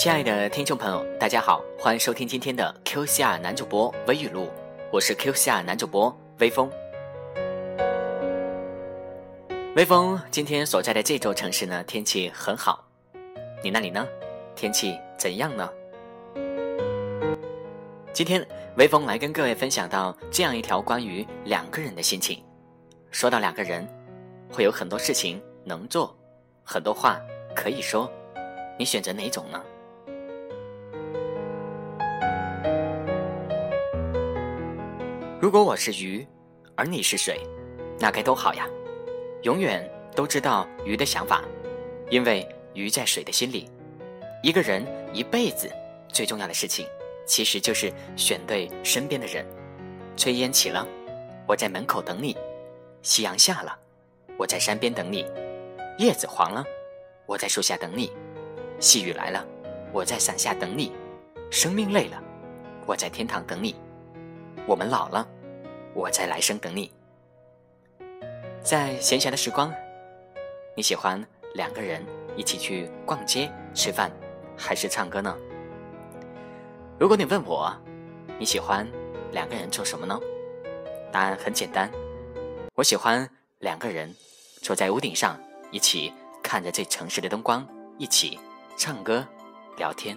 亲爱的听众朋友，大家好，欢迎收听今天的 QCR 男主播微语录，我是 QCR 男主播微风。微风今天所在的这座城市呢，天气很好，你那里呢？天气怎样呢？今天微风来跟各位分享到这样一条关于两个人的心情。说到两个人，会有很多事情能做，很多话可以说，你选择哪种呢？如果我是鱼，而你是水，那该多好呀！永远都知道鱼的想法，因为鱼在水的心里。一个人一辈子最重要的事情，其实就是选对身边的人。炊烟起了，我在门口等你；夕阳下了，我在山边等你；叶子黄了，我在树下等你；细雨来了，我在伞下等你；生命累了，我在天堂等你。我们老了，我在来生等你。在闲暇的时光，你喜欢两个人一起去逛街、吃饭，还是唱歌呢？如果你问我，你喜欢两个人做什么呢？答案很简单，我喜欢两个人坐在屋顶上，一起看着这城市的灯光，一起唱歌、聊天。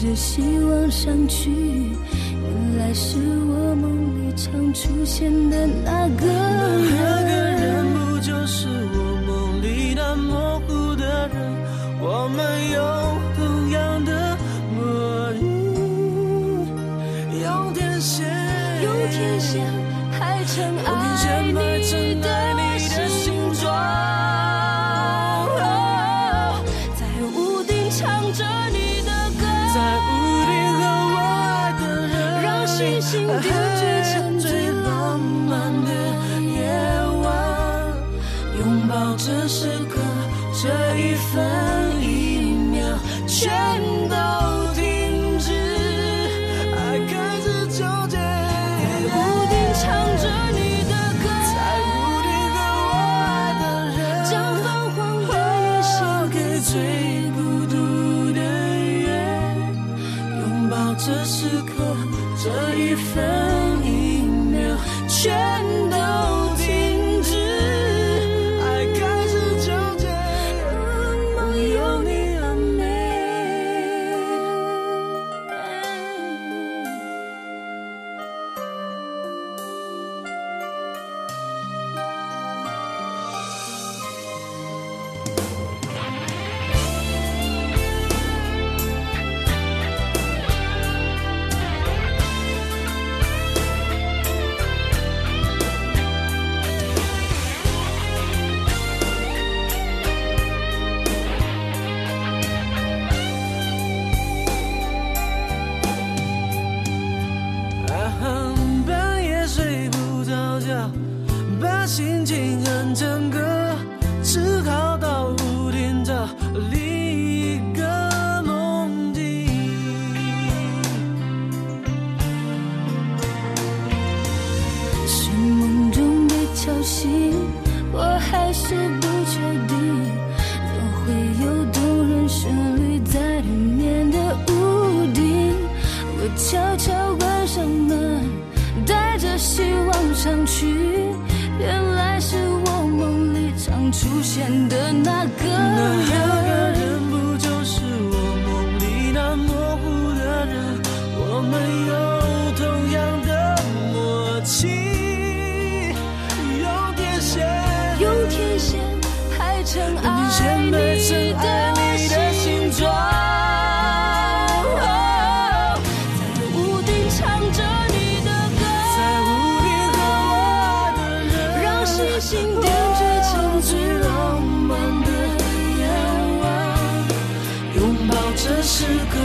着希望上去，原来是我梦里常出现的那个人。那个人不就是我梦里那模糊的人？我们有同样的默契，用天线，用天线排成爱你的时刻，这一分一秒，全都停止。爱开始纠结，在屋顶唱着你的歌，在屋顶和我爱的人，将泛黄的夜献给最孤独的月。拥抱这时刻，这一分一秒，全去，前的那个人。时刻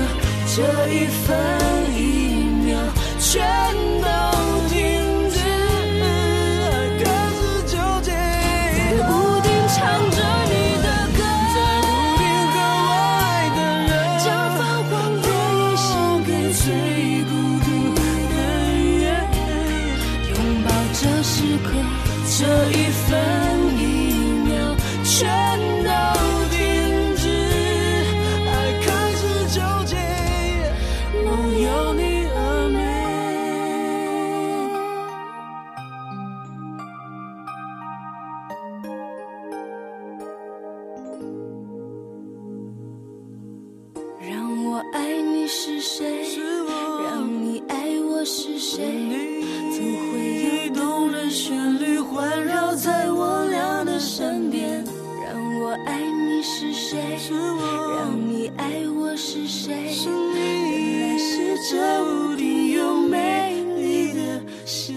这一分一秒全都停止纠结屋顶唱着你的歌屋顶和我爱的人这给最孤独的人。拥抱这时刻这一分一秒谁？是你，是这屋顶有美丽的雪。